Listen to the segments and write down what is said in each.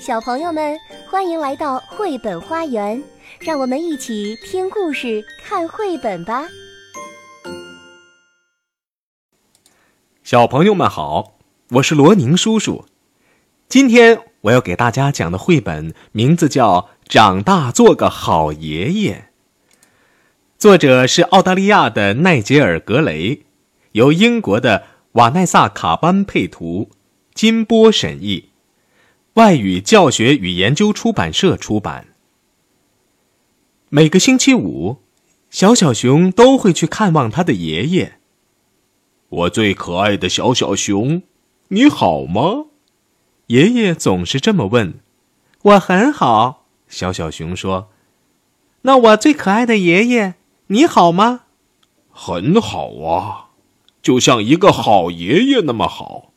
小朋友们，欢迎来到绘本花园，让我们一起听故事、看绘本吧。小朋友们好，我是罗宁叔叔。今天我要给大家讲的绘本名字叫《长大做个好爷爷》，作者是澳大利亚的奈杰尔·格雷，由英国的瓦奈萨·卡班配图，金波审译。外语教学与研究出版社出版。每个星期五，小小熊都会去看望他的爷爷。我最可爱的小小熊，你好吗？爷爷总是这么问。我很好，小小熊说。那我最可爱的爷爷，你好吗？很好啊，就像一个好爷爷那么好。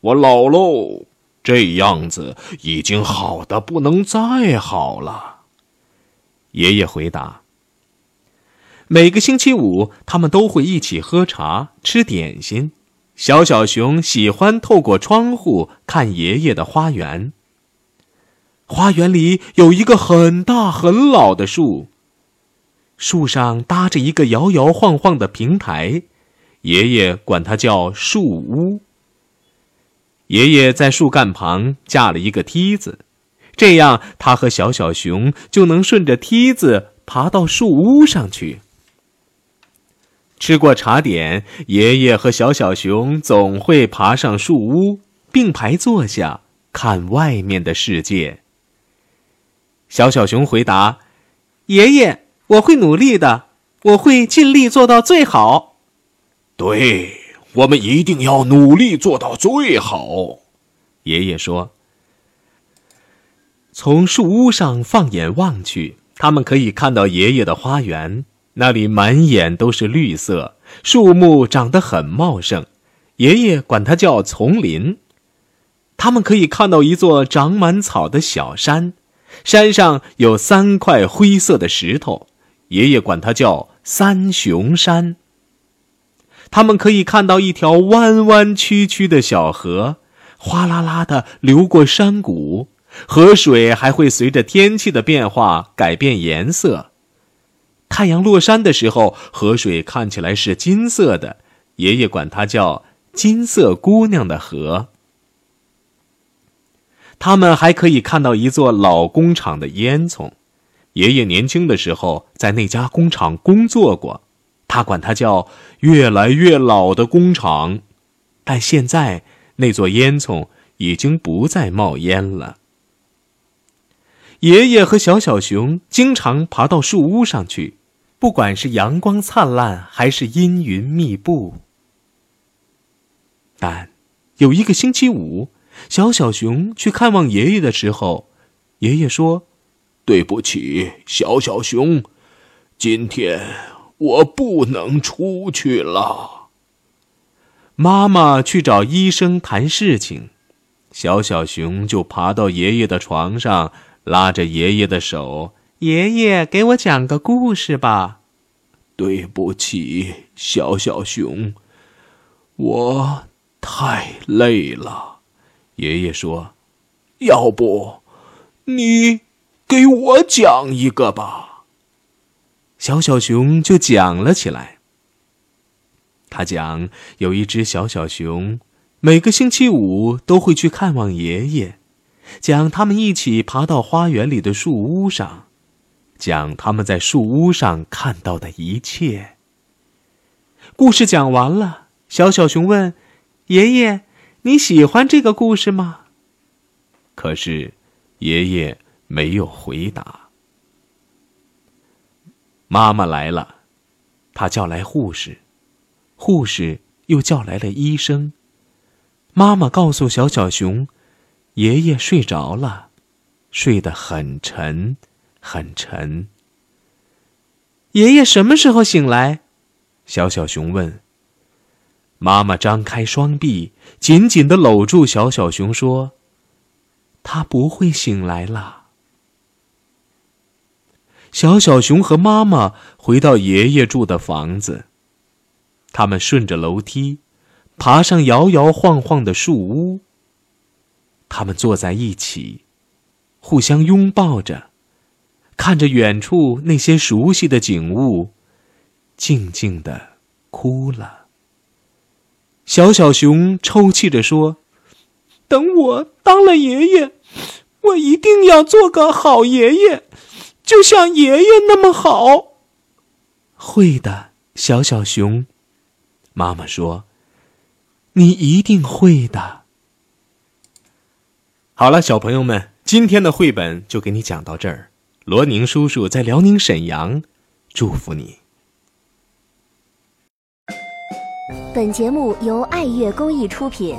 我老喽。这样子已经好的不能再好了，爷爷回答。每个星期五，他们都会一起喝茶、吃点心。小小熊喜欢透过窗户看爷爷的花园。花园里有一个很大很老的树，树上搭着一个摇摇晃晃的平台，爷爷管它叫树屋。爷爷在树干旁架了一个梯子，这样他和小小熊就能顺着梯子爬到树屋上去。吃过茶点，爷爷和小小熊总会爬上树屋，并排坐下看外面的世界。小小熊回答：“爷爷，我会努力的，我会尽力做到最好。”对。我们一定要努力做到最好，爷爷说。从树屋上放眼望去，他们可以看到爷爷的花园，那里满眼都是绿色，树木长得很茂盛，爷爷管它叫丛林。他们可以看到一座长满草的小山，山上有三块灰色的石头，爷爷管它叫三雄山。他们可以看到一条弯弯曲曲的小河，哗啦啦的流过山谷，河水还会随着天气的变化改变颜色。太阳落山的时候，河水看起来是金色的，爷爷管它叫“金色姑娘的河”。他们还可以看到一座老工厂的烟囱，爷爷年轻的时候在那家工厂工作过。他管它叫越来越老的工厂，但现在那座烟囱已经不再冒烟了。爷爷和小小熊经常爬到树屋上去，不管是阳光灿烂还是阴云密布。但有一个星期五，小小熊去看望爷爷的时候，爷爷说：“对不起，小小熊，今天。”我不能出去了。妈妈去找医生谈事情，小小熊就爬到爷爷的床上，拉着爷爷的手：“爷爷，给我讲个故事吧。”对不起，小小熊，我太累了。爷爷说：“要不，你给我讲一个吧。”小小熊就讲了起来。他讲，有一只小小熊，每个星期五都会去看望爷爷，讲他们一起爬到花园里的树屋上，讲他们在树屋上看到的一切。故事讲完了，小小熊问：“爷爷，你喜欢这个故事吗？”可是，爷爷没有回答。妈妈来了，她叫来护士，护士又叫来了医生。妈妈告诉小小熊，爷爷睡着了，睡得很沉，很沉。爷爷什么时候醒来？小小熊问。妈妈张开双臂，紧紧的搂住小小熊，说：“他不会醒来了。”小小熊和妈妈回到爷爷住的房子。他们顺着楼梯，爬上摇摇晃晃的树屋。他们坐在一起，互相拥抱着，看着远处那些熟悉的景物，静静的哭了。小小熊抽泣着说：“等我当了爷爷，我一定要做个好爷爷，就像爷爷那么好。”会的，小小熊。妈妈说：“你一定会的。”好了，小朋友们，今天的绘本就给你讲到这儿。罗宁叔叔在辽宁沈阳，祝福你。本节目由爱乐公益出品。